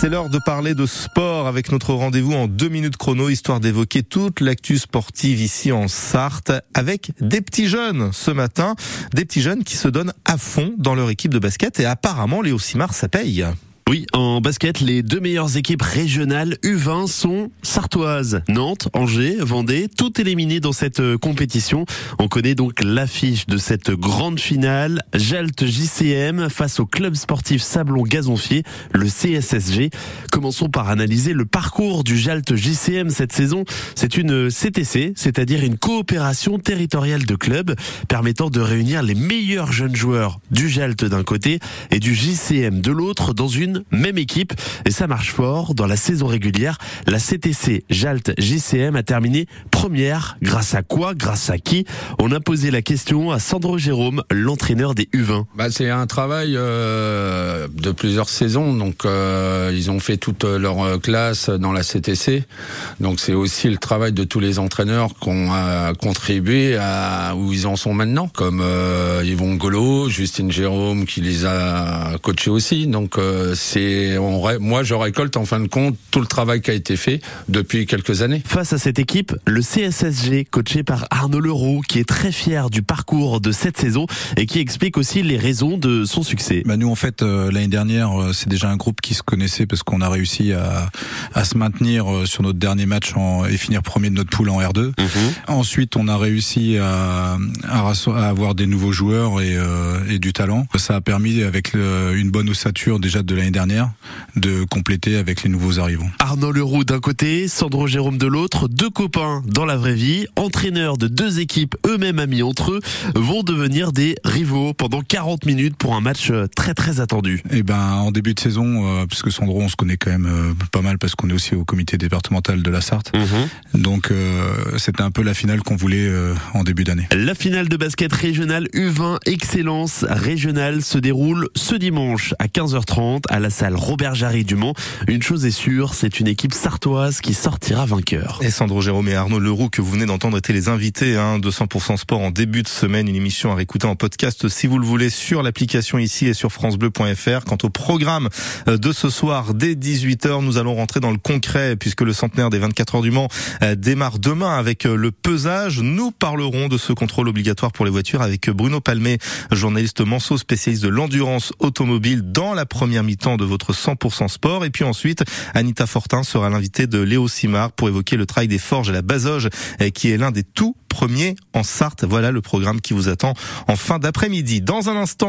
c'est l'heure de parler de sport avec notre rendez-vous en deux minutes chrono, histoire d'évoquer toute l'actu sportive ici en Sarthe avec des petits jeunes ce matin, des petits jeunes qui se donnent à fond dans leur équipe de basket et apparemment Léo Simard ça paye. Oui, en basket, les deux meilleures équipes régionales U20 sont sartoises. Nantes, Angers, Vendée, tout éliminé dans cette euh, compétition. On connaît donc l'affiche de cette grande finale. Jalt JCM face au club sportif Sablon Gazonfier, le CSSG. Commençons par analyser le parcours du Jalt JCM cette saison. C'est une CTC, c'est-à-dire une coopération territoriale de clubs permettant de réunir les meilleurs jeunes joueurs du Jalt d'un côté et du JCM de l'autre dans une même équipe. Et ça marche fort. Dans la saison régulière, la CTC Jalt JCM a terminé première. Grâce à quoi Grâce à qui On a posé la question à Sandro Jérôme, l'entraîneur des U20. Bah, c'est un travail euh, de plusieurs saisons. Donc, euh, ils ont fait toute leur classe dans la CTC. Donc, c'est aussi le travail de tous les entraîneurs qui ont euh, contribué à où ils en sont maintenant, comme euh, Yvon Golo, Justine Jérôme qui les a coachés aussi. Donc, euh, c'est moi je récolte en fin de compte tout le travail qui a été fait depuis quelques années. Face à cette équipe, le CSSG coaché par Arnaud Leroux qui est très fier du parcours de cette saison et qui explique aussi les raisons de son succès. Bah nous en fait euh, l'année dernière euh, c'est déjà un groupe qui se connaissait parce qu'on a réussi à, à se maintenir euh, sur notre dernier match en, et finir premier de notre poule en R2. Mhm. Ensuite on a réussi à, à, à, avoir des nouveaux joueurs et, et, du talent. Ça a permis avec le, une bonne ossature déjà de l'année dernière, de compléter avec les nouveaux arrivants. Arnaud Leroux d'un côté, Sandro Jérôme de l'autre, deux copains dans la vraie vie, entraîneurs de deux équipes eux-mêmes amis entre eux, vont devenir des rivaux pendant 40 minutes pour un match euh, très très attendu. Et eh ben en début de saison, euh, puisque Sandro on se connaît quand même euh, pas mal parce qu'on est aussi au comité départemental de la Sarthe, mhm. donc c'était un peu la finale qu'on voulait en début d'année. La finale de basket régional U20 Excellence régionale se déroule ce dimanche à 15h30 à la salle Robert Jarry du Mans. Une chose est sûre, c'est une équipe sartoise qui sortira vainqueur. Et Sandro Jérôme et Arnaud Que vous venez d'entendre étaient les invités hein, de 100% Sport en début de semaine. Une émission à réécouter en podcast si vous le voulez sur l'application ici et sur francebleu.fr. Quant au programme euh, de ce soir dès 18h, nous allons rentrer dans le concret puisque le centenaire des 24 heures du Mans euh, démarre demain avec euh, le pesage. Nous parlerons de ce contrôle obligatoire pour les voitures avec Bruno Palmé, journaliste manceau spécialiste de l'endurance automobile dans la première mi-temps de votre 100% sport. Et puis ensuite, Anita Fortin sera l'invitée de Léo Simard pour évoquer le travail des forges à la Bazoge, qui est l'un des tout premiers en Sarthe. Voilà le programme qui vous attend en fin d'après-midi. Dans un instant,